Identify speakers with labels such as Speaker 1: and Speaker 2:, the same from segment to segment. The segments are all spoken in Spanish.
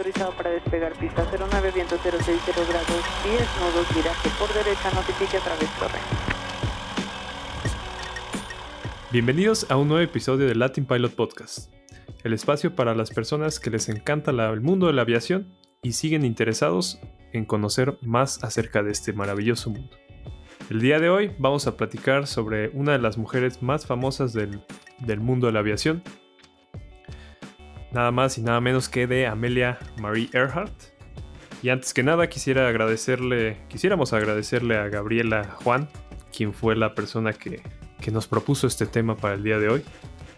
Speaker 1: autorizado para despegar pista 09, viento 060 grados 10, nodos, viraje por derecha, notifique a través torre.
Speaker 2: Bienvenidos a un nuevo episodio de Latin Pilot Podcast, el espacio para las personas que les encanta la- el mundo de la aviación y siguen interesados en conocer más acerca de este maravilloso mundo. El día de hoy vamos a platicar sobre una de las mujeres más famosas del, del mundo de la aviación, nada más y nada menos que de Amelia Marie Earhart. Y antes que nada quisiera agradecerle, quisiéramos agradecerle a Gabriela Juan, quien fue la persona que, que nos propuso este tema para el día de hoy.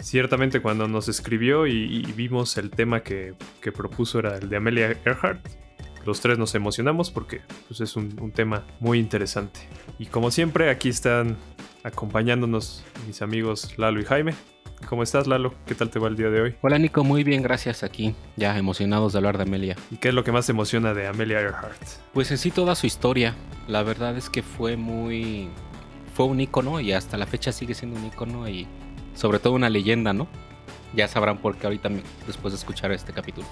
Speaker 2: Ciertamente cuando nos escribió y, vimos el tema que, que propuso era el de Amelia Earhart, los tres nos emocionamos porque pues, es un, un tema muy interesante. Y como siempre, aquí están acompañándonos mis amigos Lalo y Jaime. ¿Cómo estás, Lalo? ¿Qué tal te va el día de hoy?
Speaker 3: Hola Nico, muy bien, gracias aquí. Ya emocionados de hablar de Amelia.
Speaker 2: ¿Y qué es lo que más te emociona de Amelia Earhart?
Speaker 3: Pues en sí toda su historia. La verdad es que fue muy... Fue un icono y hasta la fecha sigue siendo un icono y sobre todo una leyenda, ¿no? Ya sabrán por qué ahorita después de escuchar este capítulo.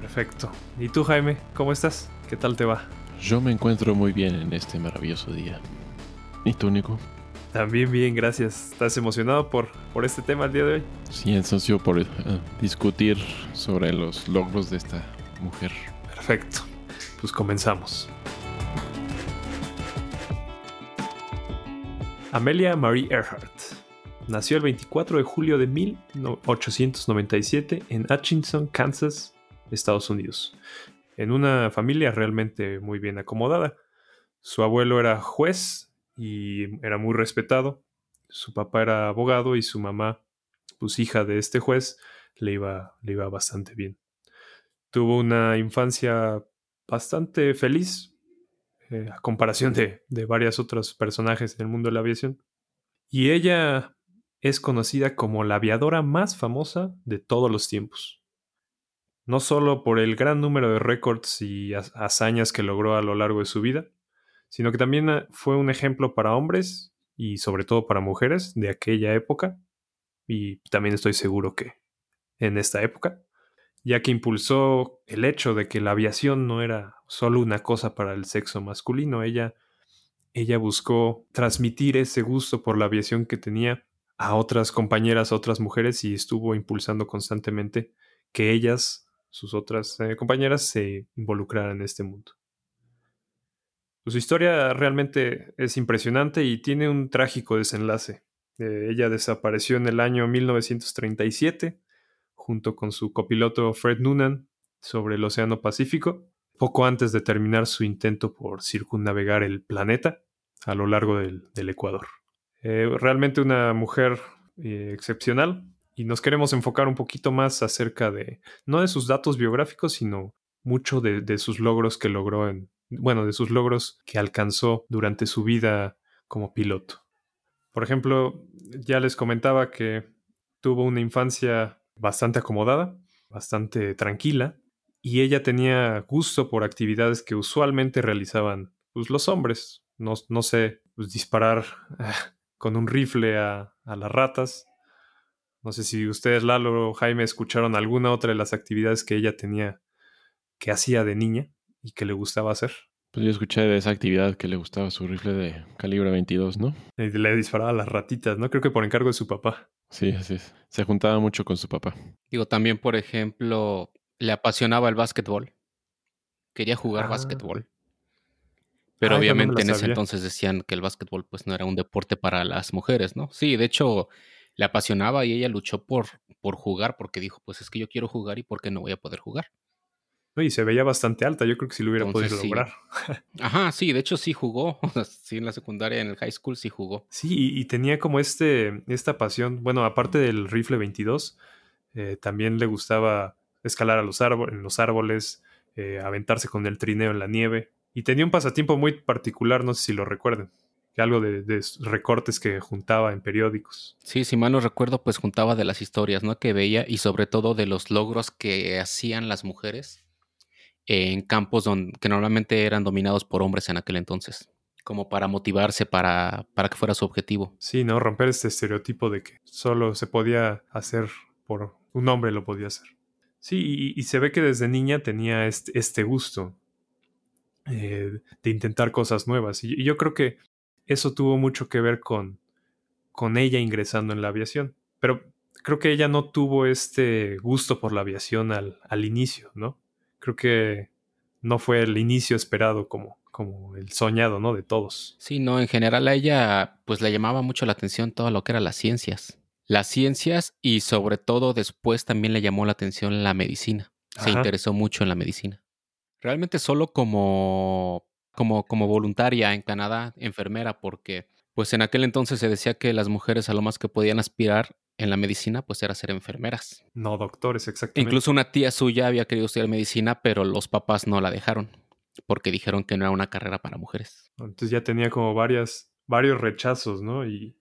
Speaker 2: Perfecto. ¿Y tú, Jaime? ¿Cómo estás? ¿Qué tal te va?
Speaker 4: Yo me encuentro muy bien en este maravilloso día. ¿Y tú, Nico?
Speaker 2: También bien, gracias. ¿Estás emocionado por, por este tema el día de hoy?
Speaker 4: Sí, ansioso por eh, discutir sobre los logros de esta mujer.
Speaker 2: Perfecto. Pues comenzamos. Amelia Marie Earhart nació el 24 de julio de 1897 en Hutchinson, Kansas, Estados Unidos, en una familia realmente muy bien acomodada. Su abuelo era juez y era muy respetado. Su papá era abogado y su mamá, pues hija de este juez, le iba, le iba bastante bien. Tuvo una infancia bastante feliz, eh, a comparación de, de varios otros personajes del mundo de la aviación. Y ella es conocida como la aviadora más famosa de todos los tiempos. No solo por el gran número de récords y ha- hazañas que logró a lo largo de su vida, sino que también eh, fue un ejemplo para hombres y sobre todo para mujeres de aquella época, y también estoy seguro que en esta época ya que impulsó el hecho de que la aviación no era solo una cosa para el sexo masculino. Ella, ella buscó transmitir ese gusto por la aviación que tenía a otras compañeras, a otras mujeres, y estuvo impulsando constantemente que ellas, sus otras eh, compañeras, se involucraran en este mundo. Su historia realmente es impresionante y tiene un trágico desenlace. Eh, ella desapareció en el año 1937 junto con su copiloto Fred Noonan sobre el Océano Pacífico, poco antes de terminar su intento por circunnavegar el planeta a lo largo del, del Ecuador. Eh, realmente una mujer eh, excepcional y nos queremos enfocar un poquito más acerca de, no de sus datos biográficos, sino mucho de, de sus logros que logró en, bueno, de sus logros que alcanzó durante su vida como piloto. Por ejemplo, ya les comentaba que tuvo una infancia bastante acomodada, bastante tranquila, y ella tenía gusto por actividades que usualmente realizaban pues, los hombres. No, no sé, pues, disparar eh, con un rifle a, a, las ratas. No sé si ustedes, Lalo o Jaime, escucharon alguna otra de las actividades que ella tenía, que hacía de niña y que le gustaba hacer.
Speaker 4: Pues yo escuché de esa actividad que le gustaba su rifle de calibre 22, ¿no?
Speaker 2: Y le disparaba a las ratitas, ¿no? Creo que por encargo de su papá.
Speaker 4: Sí, así es. Se juntaba mucho con su papá.
Speaker 3: Digo, también, por ejemplo, le apasionaba el básquetbol. Quería jugar
Speaker 2: Ah.
Speaker 3: básquetbol. Pero
Speaker 2: Ah,
Speaker 3: obviamente en ese entonces decían que el básquetbol pues no era un deporte para las mujeres, ¿no? Sí, de hecho le apasionaba y ella luchó por, por jugar porque dijo, pues es que yo quiero jugar y por qué no voy a poder jugar.
Speaker 2: Y se veía bastante alta. Yo creo que si lo hubiera
Speaker 3: Entonces,
Speaker 2: podido
Speaker 3: sí.
Speaker 2: lograr.
Speaker 3: Ajá, sí, de hecho sí jugó. O sea, sí, en la secundaria, en el high school sí jugó.
Speaker 2: Sí, y, y tenía como este, esta pasión. Bueno, aparte del rifle 22, eh, también le gustaba escalar a los árboles, en los árboles, eh, aventarse con el trineo en la nieve. Y tenía un pasatiempo muy particular, no sé si lo recuerden. Algo de, de recortes que juntaba en periódicos.
Speaker 3: Sí, si mal no recuerdo, pues juntaba de las historias, ¿no? Que veía y sobre todo de los logros que hacían las mujeres en campos donde, que normalmente eran dominados por hombres en aquel entonces, como para motivarse para, para que fuera su objetivo.
Speaker 2: Sí, ¿no? Romper este estereotipo de que solo se podía hacer por un hombre lo podía hacer. Sí, y, se ve que desde niña tenía este, este gusto eh, de intentar cosas nuevas. Y, y yo creo que eso tuvo mucho que ver con, con ella ingresando en la aviación. Pero creo que ella no tuvo este gusto por la aviación al, al inicio, ¿no? Creo que no fue el inicio esperado como, como el soñado, ¿no? De todos.
Speaker 3: Sí, no, en general a ella pues le llamaba mucho la atención todo lo que era las ciencias. Las ciencias y sobre todo después también le llamó la atención la medicina. Se
Speaker 2: Ajá.
Speaker 3: interesó mucho en la medicina. Realmente solo como, como, como voluntaria en Canadá, enfermera, porque pues en aquel entonces se decía que las mujeres a lo más que podían aspirar en la medicina pues era ser enfermeras.
Speaker 2: No doctores, exactamente.
Speaker 3: Incluso una tía suya había querido estudiar medicina, pero los papás no la dejaron, porque dijeron que no era una carrera para mujeres.
Speaker 2: Entonces ya tenía como varias, varios rechazos, ¿no? Y,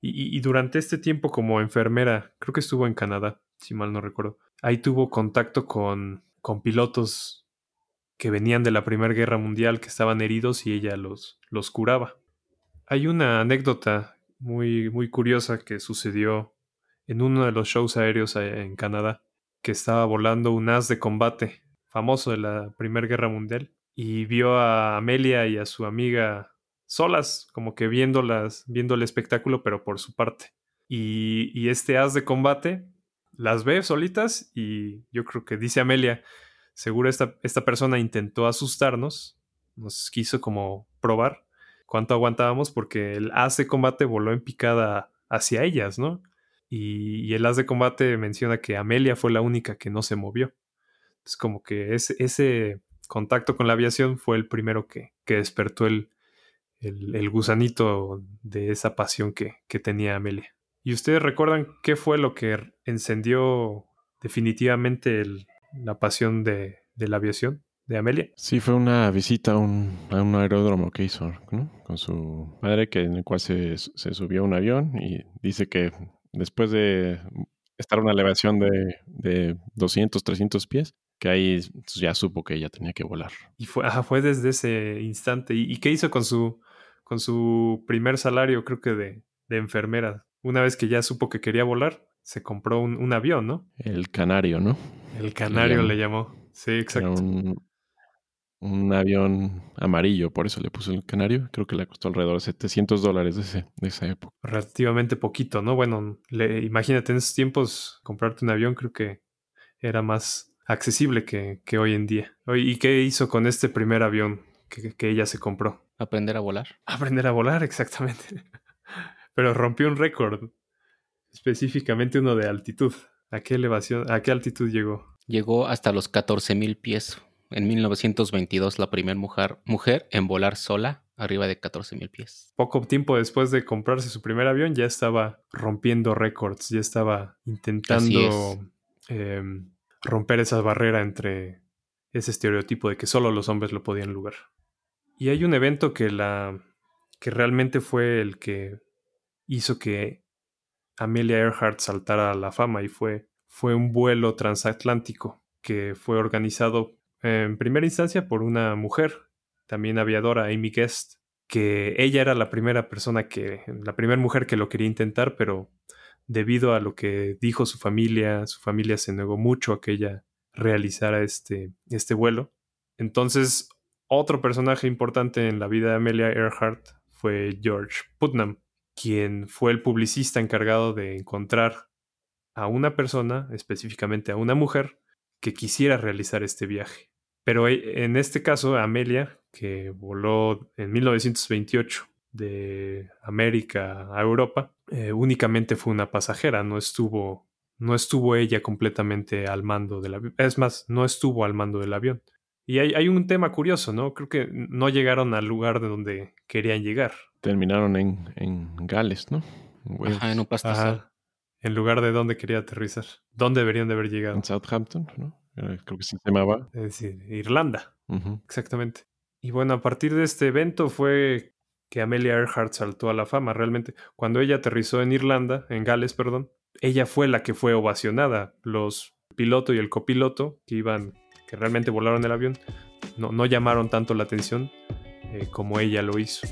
Speaker 2: y, y durante este tiempo como enfermera, creo que estuvo en Canadá, si mal no recuerdo, ahí tuvo contacto con, con pilotos que venían de la Primera Guerra Mundial, que estaban heridos y ella los, los curaba. Hay una anécdota muy, muy curiosa que sucedió en uno de los shows aéreos en Canadá, que estaba volando un as de combate famoso de la Primera Guerra Mundial y vio a Amelia y a su amiga solas, como que viéndolas, viendo el espectáculo, pero por su parte. Y, y este as de combate las ve solitas y yo creo que dice Amelia, seguro esta, esta persona intentó asustarnos, nos quiso como probar cuánto aguantábamos porque el as de combate voló en picada hacia ellas, ¿no? Y, el as de combate menciona que Amelia fue la única que no se movió. Es como que ese, ese, contacto con la aviación fue el primero que, que despertó el, el, el, gusanito de esa pasión que, que tenía Amelia. ¿Y ustedes recuerdan qué fue lo que encendió definitivamente el, la pasión de, de, la aviación de Amelia?
Speaker 4: Sí, fue una visita a un, a un aeródromo que hizo con su madre, que, en el cual se, se, subió a un avión y dice que después de estar a una elevación de, de 200, 300 pies, que ahí ya supo que ella tenía que volar.
Speaker 2: Y fue, ajá, fue desde ese instante. ¿Y, y qué hizo con su, con su primer salario, creo que de, de enfermera? Una vez que ya supo que quería volar, se compró un, un avión, ¿no?
Speaker 4: El canario, ¿no?
Speaker 2: El canario le llamó. Sí, exacto.
Speaker 4: Era un, un, avión amarillo, por eso le puso el canario. Creo que le costó alrededor de 700 dólares de, ese, de esa época.
Speaker 2: Relativamente poquito, ¿no? Bueno, le, imagínate en esos tiempos comprarte un avión, creo que era más accesible que, que hoy en día. ¿Y qué hizo con este primer avión que, que ella se compró?
Speaker 3: Aprender a volar.
Speaker 2: Aprender a volar, exactamente. Pero rompió un récord, específicamente uno de altitud. ¿A qué elevación, a qué altitud llegó?
Speaker 3: Llegó hasta los 14.000 pies. En 1922, la primera mujer, mujer en volar sola arriba de 14.000 pies.
Speaker 2: Poco tiempo después de comprarse su primer avión, ya estaba rompiendo récords, ya estaba intentando eh, romper esa barrera entre ese estereotipo de que solo los hombres lo podían lograr. Y hay un evento que la que realmente fue el que hizo que Amelia Earhart saltara a la fama y fue, fue un vuelo transatlántico que fue organizado en primera instancia por una mujer, también aviadora, Amy Guest, que ella era la primera persona que, la primera mujer que lo quería intentar, pero debido a lo que dijo su familia, su familia se negó mucho a que ella realizara este, este vuelo. Entonces, otro personaje importante en la vida de Amelia Earhart fue George Putnam, quien fue el publicista encargado de encontrar a una persona, específicamente a una mujer, que quisiera realizar este viaje. Pero en este caso, Amelia, que voló en 1928 de América a Europa, eh, únicamente fue una pasajera, no estuvo, no estuvo ella completamente al mando del avión. Es más, no estuvo al mando del avión. Y hay, hay, un tema curioso, ¿no? Creo que no llegaron al lugar de donde querían llegar.
Speaker 4: Terminaron en, en Gales, ¿no?
Speaker 3: En Ajá, en un pastizal.
Speaker 2: En lugar de donde quería aterrizar. ¿Dónde deberían de haber llegado?
Speaker 4: En Southampton, ¿no? Creo que se llamaba.
Speaker 2: Es decir, Irlanda.
Speaker 4: Uh -huh.
Speaker 2: Exactamente. Y bueno, a partir de este evento fue que Amelia Earhart saltó a la fama. Realmente, cuando ella aterrizó en Irlanda, en Gales, perdón, ella fue la que fue ovacionada. Los piloto y el copiloto que iban, que realmente volaron el avión, no, no llamaron tanto la atención eh, como ella lo hizo.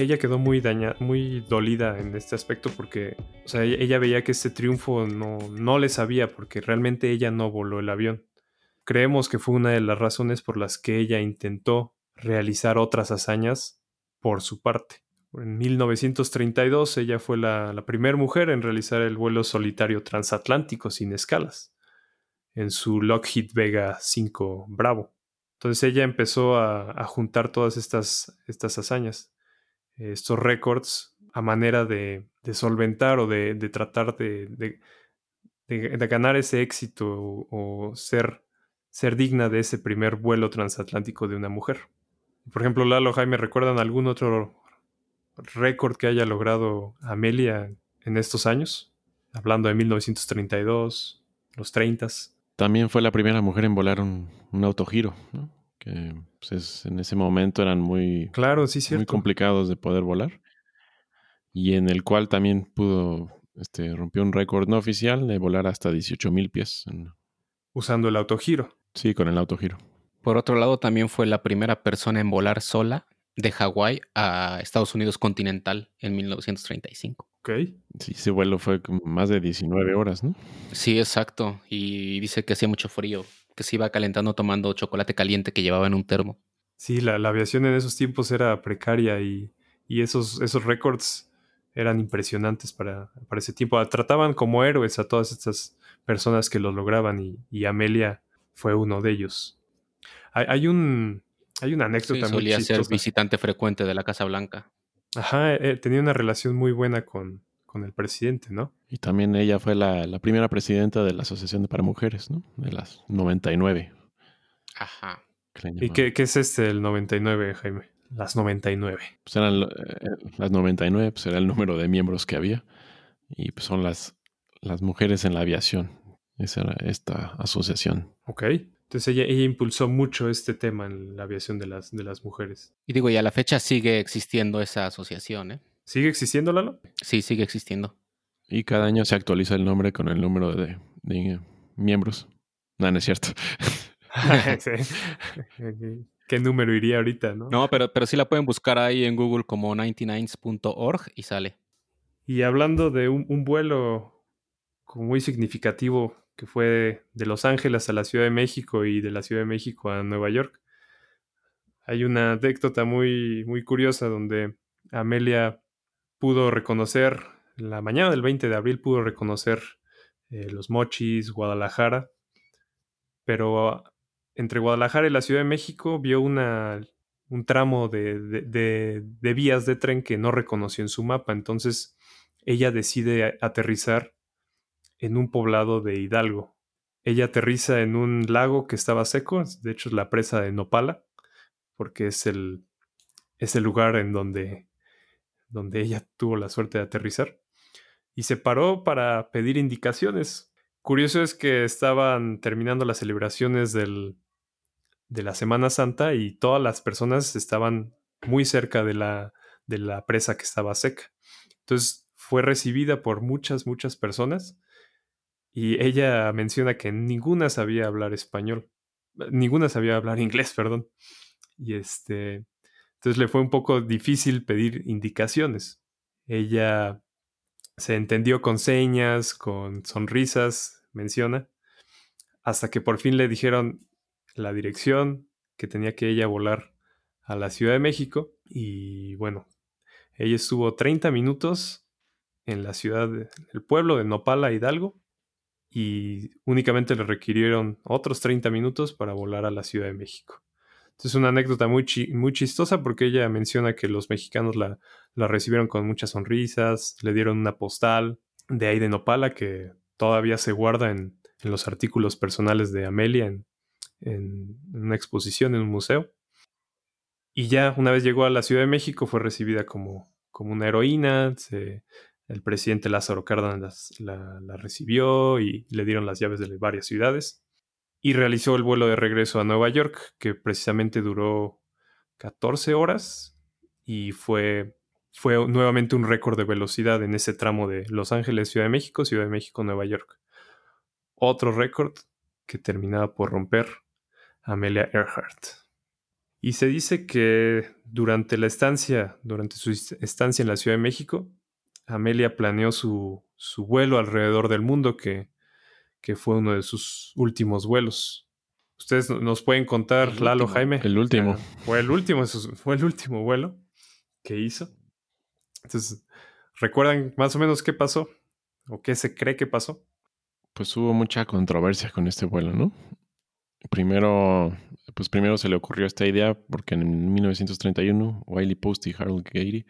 Speaker 2: Ella quedó muy dañada, muy dolida en este aspecto porque, o sea, ella veía que este triunfo no, no le sabía porque realmente ella no voló el avión. Creemos que fue una de las razones por las que ella intentó realizar otras hazañas por su parte. En 1932 ella fue la, primera mujer en realizar el vuelo solitario transatlántico sin escalas en su Lockheed Vega 5 Bravo. Entonces ella empezó a, juntar todas estas, estas hazañas, estos récords, a manera de, solventar o de, tratar de, ganar ese éxito o, ser, ser digna de ese primer vuelo transatlántico de una mujer. Por ejemplo, Lalo Jaime, ¿recuerdan algún otro récord que haya logrado Amelia en estos años? Hablando de 1932, los 30.
Speaker 4: También fue la primera mujer en volar un, autogiro, que pues, en ese momento eran muy,
Speaker 2: claro, sí,
Speaker 4: muy complicados de poder volar. Y en el cual también pudo, este, rompió un récord no oficial de volar hasta 18.000 pies.
Speaker 2: Usando el autogiro.
Speaker 4: Sí, con el autogiro.
Speaker 3: Por otro lado, también fue la primera persona en volar sola de Hawái a Estados Unidos continental en 1935.
Speaker 2: Ok.
Speaker 4: Sí, ese vuelo fue más de 19 horas, ¿no?
Speaker 3: Sí, exacto. Y dice que hacía mucho frío, que se iba calentando tomando chocolate caliente que llevaba en un termo.
Speaker 2: Sí, la, aviación en esos tiempos era precaria y, esos, esos récords eran impresionantes para, para, ese tiempo. Trataban como héroes a todas estas personas que lo lograban y, Amelia fue uno de ellos. Hay, un, hay una anécdota
Speaker 3: sí, solía ser visitante frecuente de la Casa Blanca.
Speaker 2: Ajá, eh, tenía una relación muy buena con, con, el presidente, ¿no?
Speaker 4: Y también ella fue la, primera presidenta de la Asociación para Mujeres, ¿no? De las 99.
Speaker 3: Ajá.
Speaker 2: ¿Y qué, qué, es este, el 99, Jaime? Las 99.
Speaker 4: Pues eran eh, las 99, pues era el número de miembros que había. Y pues son las, las mujeres en la aviación. Esa era esta asociación.
Speaker 2: Ok. Entonces ella, ella impulsó mucho este tema en la aviación de las, de las mujeres.
Speaker 3: Y digo, y a la fecha sigue existiendo esa asociación, ¿eh?
Speaker 2: ¿Sigue existiendo, Lalo?
Speaker 3: Sí, sigue existiendo.
Speaker 4: Y cada año se actualiza el nombre con el número de, miembros. No, no es cierto.
Speaker 2: ¿Qué número iría ahorita, no?
Speaker 3: No, pero, pero sí la pueden buscar ahí en Google como 99.org y sale.
Speaker 2: Y hablando de un, un vuelo muy significativo que fue de Los Ángeles a la Ciudad de México y de la Ciudad de México a Nueva York. Hay una anécdota muy, muy curiosa donde Amelia pudo reconocer, la mañana del 20 de abril pudo reconocer eh, los mochis, Guadalajara, pero entre Guadalajara y la Ciudad de México vio una, un tramo de, de vías de tren que no reconoció en su mapa, entonces ella decide aterrizar en un poblado de Hidalgo. Ella aterriza en un lago que estaba seco, de hecho es la presa de Nopala, porque es el, es el lugar en donde, donde ella tuvo la suerte de aterrizar. Y se paró para pedir indicaciones. Curioso es que estaban terminando las celebraciones del, de la Semana Santa y todas las personas estaban muy cerca de la, de la presa que estaba seca. Entonces fue recibida por muchas, muchas personas y ella menciona que ninguna sabía hablar español. Ninguna sabía hablar inglés, perdón. Y este. Entonces le fue un poco difícil pedir indicaciones. Ella se entendió con señas, con sonrisas, menciona, hasta que por fin le dijeron la dirección que tenía que ella volar a la Ciudad de México. Y bueno, ella estuvo 30 minutos en la ciudad, del pueblo de Nopala, Hidalgo, y únicamente le requirieron otros 30 minutos para volar a la Ciudad de México. Es una anécdota muy, muy chistosa porque ella menciona que los mexicanos la, la, recibieron con muchas sonrisas, le dieron una postal de ahí de que todavía se guarda en, en los artículos personales de Amelia en, en, una exposición en un museo. Y ya una vez llegó a la Ciudad de México fue recibida como, como una heroína, el presidente Lázaro Cárdenas la, recibió y le dieron las llaves de varias ciudades. Y realizó el vuelo de regreso a Nueva York, que precisamente duró 14 horas y fue, fue nuevamente un récord de velocidad en ese tramo de Los Ángeles, Ciudad de México, Ciudad de México, Nueva York. Otro récord que terminaba por romper Amelia Earhart. Y se dice que durante la estancia, durante su estancia en la Ciudad de México, Amelia planeó su, su vuelo alrededor del mundo, que, que, fue uno de sus últimos vuelos. Ustedes nos pueden contar, Lalo, Jaime.
Speaker 4: El último.
Speaker 2: Fue el último, fue el último vuelo que hizo. Entonces, ¿recuerdan más o menos qué pasó? ¿O qué se cree que pasó?
Speaker 4: Pues hubo mucha controversia con este vuelo, ¿no? Primero, pues primero se le ocurrió esta idea porque en 1931 Wiley Post y Harold Gady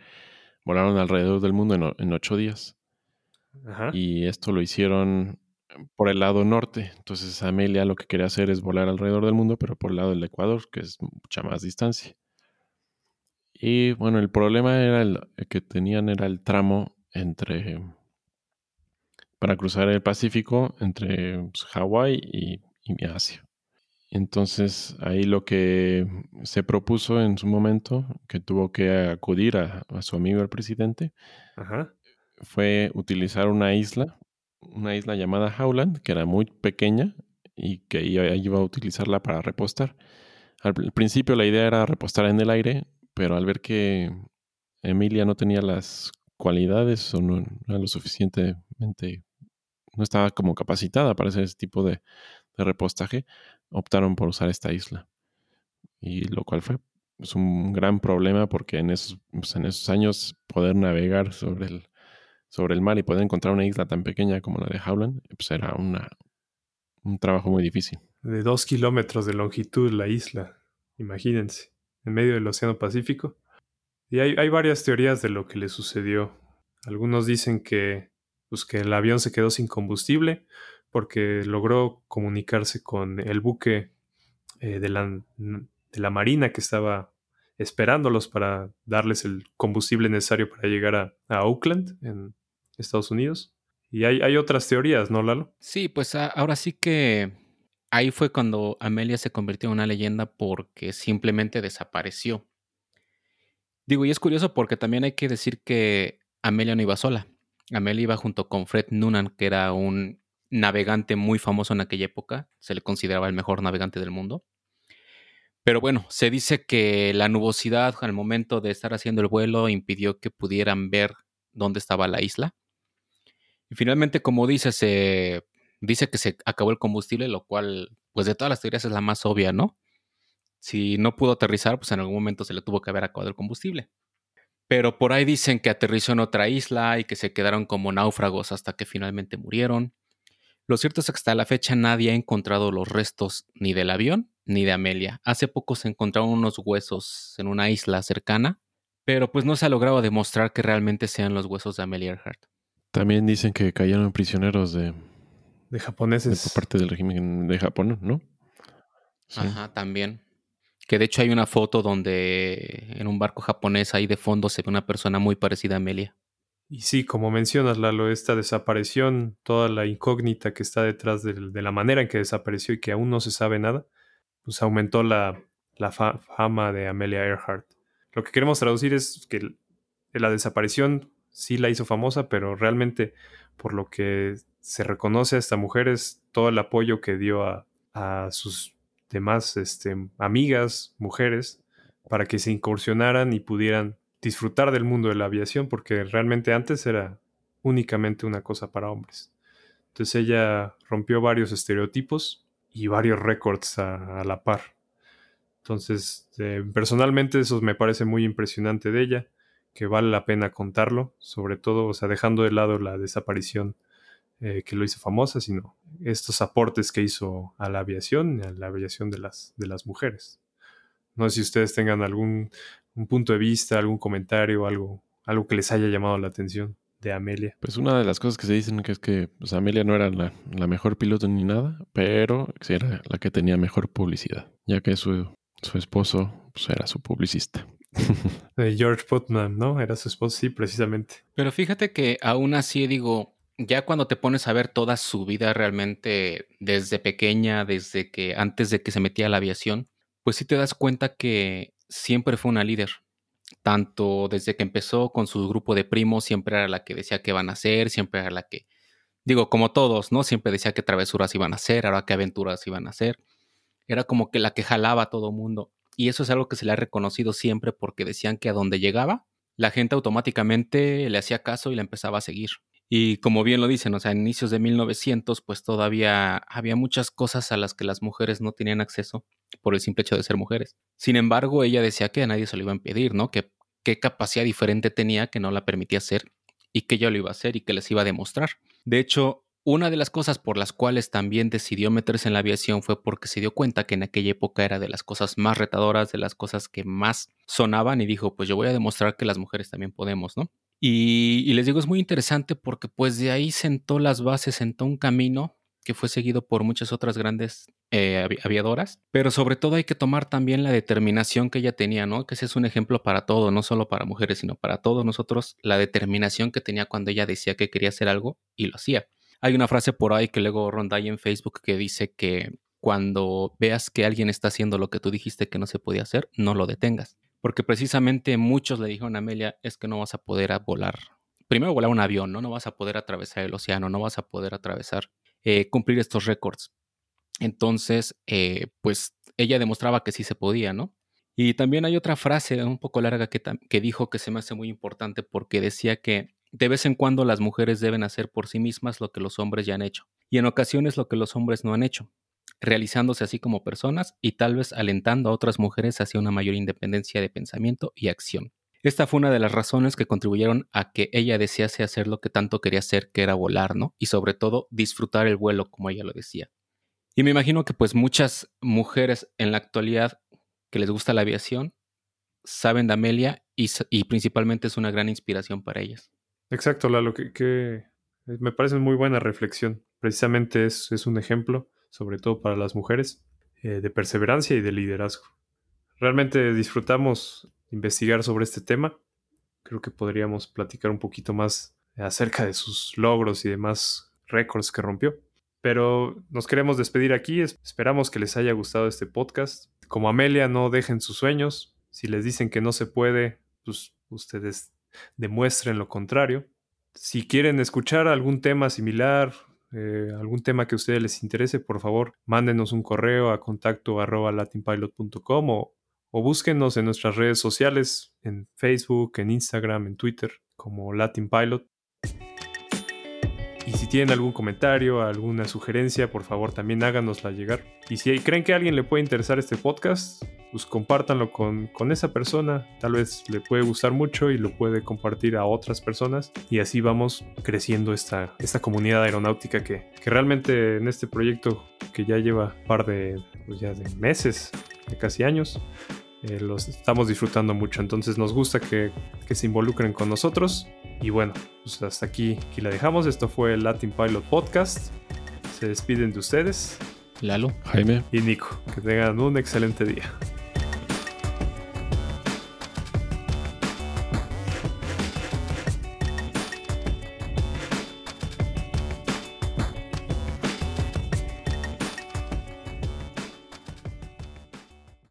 Speaker 4: volaron alrededor del mundo en, ocho días. Y esto lo hicieron por el lado norte. Entonces Amelia lo que quería hacer es volar alrededor del mundo, pero por el lado del Ecuador, que es mucha más distancia. Y bueno, el problema era el, que tenían era el tramo entre para cruzar el Pacífico entre pues, Hawái y, y Asia. Entonces ahí lo que se propuso en su momento, que tuvo que acudir a, su amigo el presidente, fue utilizar una isla, una isla llamada Howland, que era muy pequeña y que iba, iba a utilizarla para repostar. Al principio la idea era repostar en el aire, pero al ver que Emilia no tenía las cualidades o no era lo suficientemente, no estaba como capacitada para hacer ese tipo de, repostaje, optaron por usar esta isla. Y lo cual fue pues, un gran problema porque en esos, pues, en esos años poder navegar sobre el, sobre el mar y poder encontrar una isla tan pequeña como la de Howland, pues era una, un trabajo muy difícil.
Speaker 2: De dos kilómetros de longitud la isla, imagínense, en medio del Océano Pacífico. Y hay, hay varias teorías de lo que le sucedió. Algunos dicen que, pues, que el avión se quedó sin combustible, porque logró comunicarse con el buque eh, de, la, de, la, Marina que estaba esperándolos para darles el combustible necesario para llegar a, a Oakland, Estados Unidos. Y hay, otras teorías, ¿no, Lalo?
Speaker 3: Sí, pues ahora sí que ahí fue cuando Amelia se convirtió en una leyenda porque simplemente desapareció. Digo, y es curioso porque también hay que decir que Amelia no iba sola. Amelia iba junto con Fred Noonan, que era un navegante muy famoso en aquella época, se le consideraba el mejor navegante del mundo. Pero bueno, se dice que la nubosidad al momento de estar haciendo el vuelo impidió que pudieran ver dónde estaba la isla. Y finalmente, como dice, se dice que se acabó el combustible, lo cual, pues de todas las teorías es la más obvia, ¿no? Si no pudo aterrizar, pues en algún momento se le tuvo que haber acabado el combustible. Pero por ahí dicen que aterrizó en otra isla y que se quedaron como náufragos hasta que finalmente murieron. Lo cierto es que hasta la fecha nadie ha encontrado los restos ni del avión ni de Amelia. Hace poco se encontraron unos huesos en una isla cercana, pero pues no se ha logrado demostrar que realmente sean los huesos de Amelia Earhart.
Speaker 4: También dicen que cayeron prisioneros de,
Speaker 2: de japoneses.
Speaker 4: por parte del régimen de Japón, ¿no?
Speaker 3: Ajá, también. Que de hecho hay una foto donde en un barco japonés ahí de fondo se ve una persona muy parecida a Amelia.
Speaker 2: Y sí, como mencionas, Lalo, esta desaparición, toda la incógnita que está detrás de, la manera en que desapareció y que aún no se sabe nada, pues aumentó la, fama de Amelia Earhart. Lo que queremos traducir es que la desaparición sí la hizo famosa, pero realmente por lo que se reconoce a esta mujer es todo el apoyo que dio a, sus demás este, amigas, mujeres, para que se incursionaran y pudieran disfrutar del mundo de la aviación porque realmente antes era únicamente una cosa para hombres. Entonces ella rompió varios estereotipos y varios récords a, la par. Entonces, eh, personalmente eso me parece muy impresionante de ella, que vale la pena contarlo, sobre todo, o sea, dejando de lado la desaparición eh, que lo hizo famosa, sino estos aportes que hizo a la aviación, a la aviación de las, de las mujeres. No sé si ustedes tengan algún un punto de vista, algún comentario, algo, algo que les haya llamado la atención de Amelia.
Speaker 4: Pues una de las cosas que se dicen que es que pues, Amelia no era la, mejor piloto ni nada, pero era la que tenía mejor publicidad, ya que su, su esposo pues, era su publicista.
Speaker 2: George Putnam, ¿no? Era su esposo, sí, precisamente.
Speaker 3: Pero fíjate que aún así digo, ya cuando te pones a ver toda su vida realmente desde pequeña, desde que antes de que se metía a la aviación, pues sí te das cuenta que siempre fue una líder. Tanto desde que empezó con su grupo de primos, siempre era la que decía qué van a hacer, siempre era la que, digo, como todos, ¿no? Siempre decía qué travesuras iban a hacer, ahora qué aventuras iban a hacer. Era como que la que jalaba a todo mundo. Y eso es algo que se le ha reconocido siempre porque decían que a donde llegaba, la gente automáticamente le hacía caso y la empezaba a seguir. Y como bien lo dicen, o sea, en inicios de 1900, pues todavía había muchas cosas a las que las mujeres no tenían acceso por el simple hecho de ser mujeres. Sin embargo, ella decía que a nadie se lo iba a impedir, ¿no? Que qué capacidad diferente tenía que no la permitía hacer y que ella lo iba a hacer y que les iba a demostrar. De hecho, una de las cosas por las cuales también decidió meterse en la aviación fue porque se dio cuenta que en aquella época era de las cosas más retadoras, de las cosas que más sonaban y dijo, pues yo voy a demostrar que las mujeres también podemos, ¿no? Y, les digo, es muy interesante porque pues de ahí sentó las bases, sentó un camino que fue seguido por muchas otras grandes eh, aviadoras, pero sobre todo hay que tomar también la determinación que ella tenía, ¿no? Que ese es un ejemplo para todo, no solo para mujeres, sino para todos nosotros, la determinación que tenía cuando ella decía que quería hacer algo y lo hacía. Hay una frase por ahí que luego ronda ahí en Facebook que dice que cuando veas que alguien está haciendo lo que tú dijiste que no se podía hacer, no lo detengas porque precisamente muchos le dijeron a Amelia, es que no vas a poder volar. Primero volar un avión, ¿no? No vas a poder atravesar el océano, no vas a poder atravesar, eh, cumplir estos récords. Entonces, eh, pues ella demostraba que sí se podía, ¿no? Y también hay otra frase un poco larga que, que dijo que se me hace muy importante porque decía que de vez en cuando las mujeres deben hacer por sí mismas lo que los hombres ya han hecho y en ocasiones lo que los hombres no han hecho realizándose así como personas y tal vez alentando a otras mujeres hacia una mayor independencia de pensamiento y acción. Esta fue una de las razones que contribuyeron a que ella desease hacer lo que tanto quería hacer, que era volar, ¿no? Y sobre todo disfrutar el vuelo, como ella lo decía. Y me imagino que pues muchas mujeres en la actualidad que les gusta la aviación saben de Amelia y, principalmente es una gran inspiración para ellas.
Speaker 2: Exacto, Lalo, que, que me parece muy buena reflexión. Precisamente es, es un ejemplo sobre todo para las mujeres, eh, de perseverancia y de liderazgo. Realmente disfrutamos investigar sobre este tema. Creo que podríamos platicar un poquito más acerca de sus logros y demás récords que rompió. Pero nos queremos despedir aquí. Esperamos que les haya gustado este podcast. Como Amelia, no dejen sus sueños. Si les dicen que no se puede, pues ustedes demuestren lo contrario. Si quieren escuchar algún tema similar, eh, algún tema que a ustedes les interese, por favor, mándenos un correo a contacto latinpilot.com o, o búsquenos en nuestras redes sociales, en Facebook, en Instagram, en Twitter, como Latin Pilot. Y si tienen algún comentario, alguna sugerencia, por favor también háganosla llegar. Y si creen que a alguien le puede interesar este podcast, pues compártanlo con, esa persona. Tal vez le puede gustar mucho y lo puede compartir a otras personas. Y así vamos creciendo esta, comunidad aeronáutica que, realmente en este proyecto que ya lleva un par de, pues ya de meses, de casi años, eh, los estamos disfrutando mucho. Entonces nos gusta que, se involucren con nosotros. Y bueno, pues hasta aquí, aquí la dejamos. Esto fue el Latin Pilot Podcast. Se despiden de ustedes.
Speaker 3: Lalo,
Speaker 4: Jaime
Speaker 2: y Nico. Que tengan un excelente día.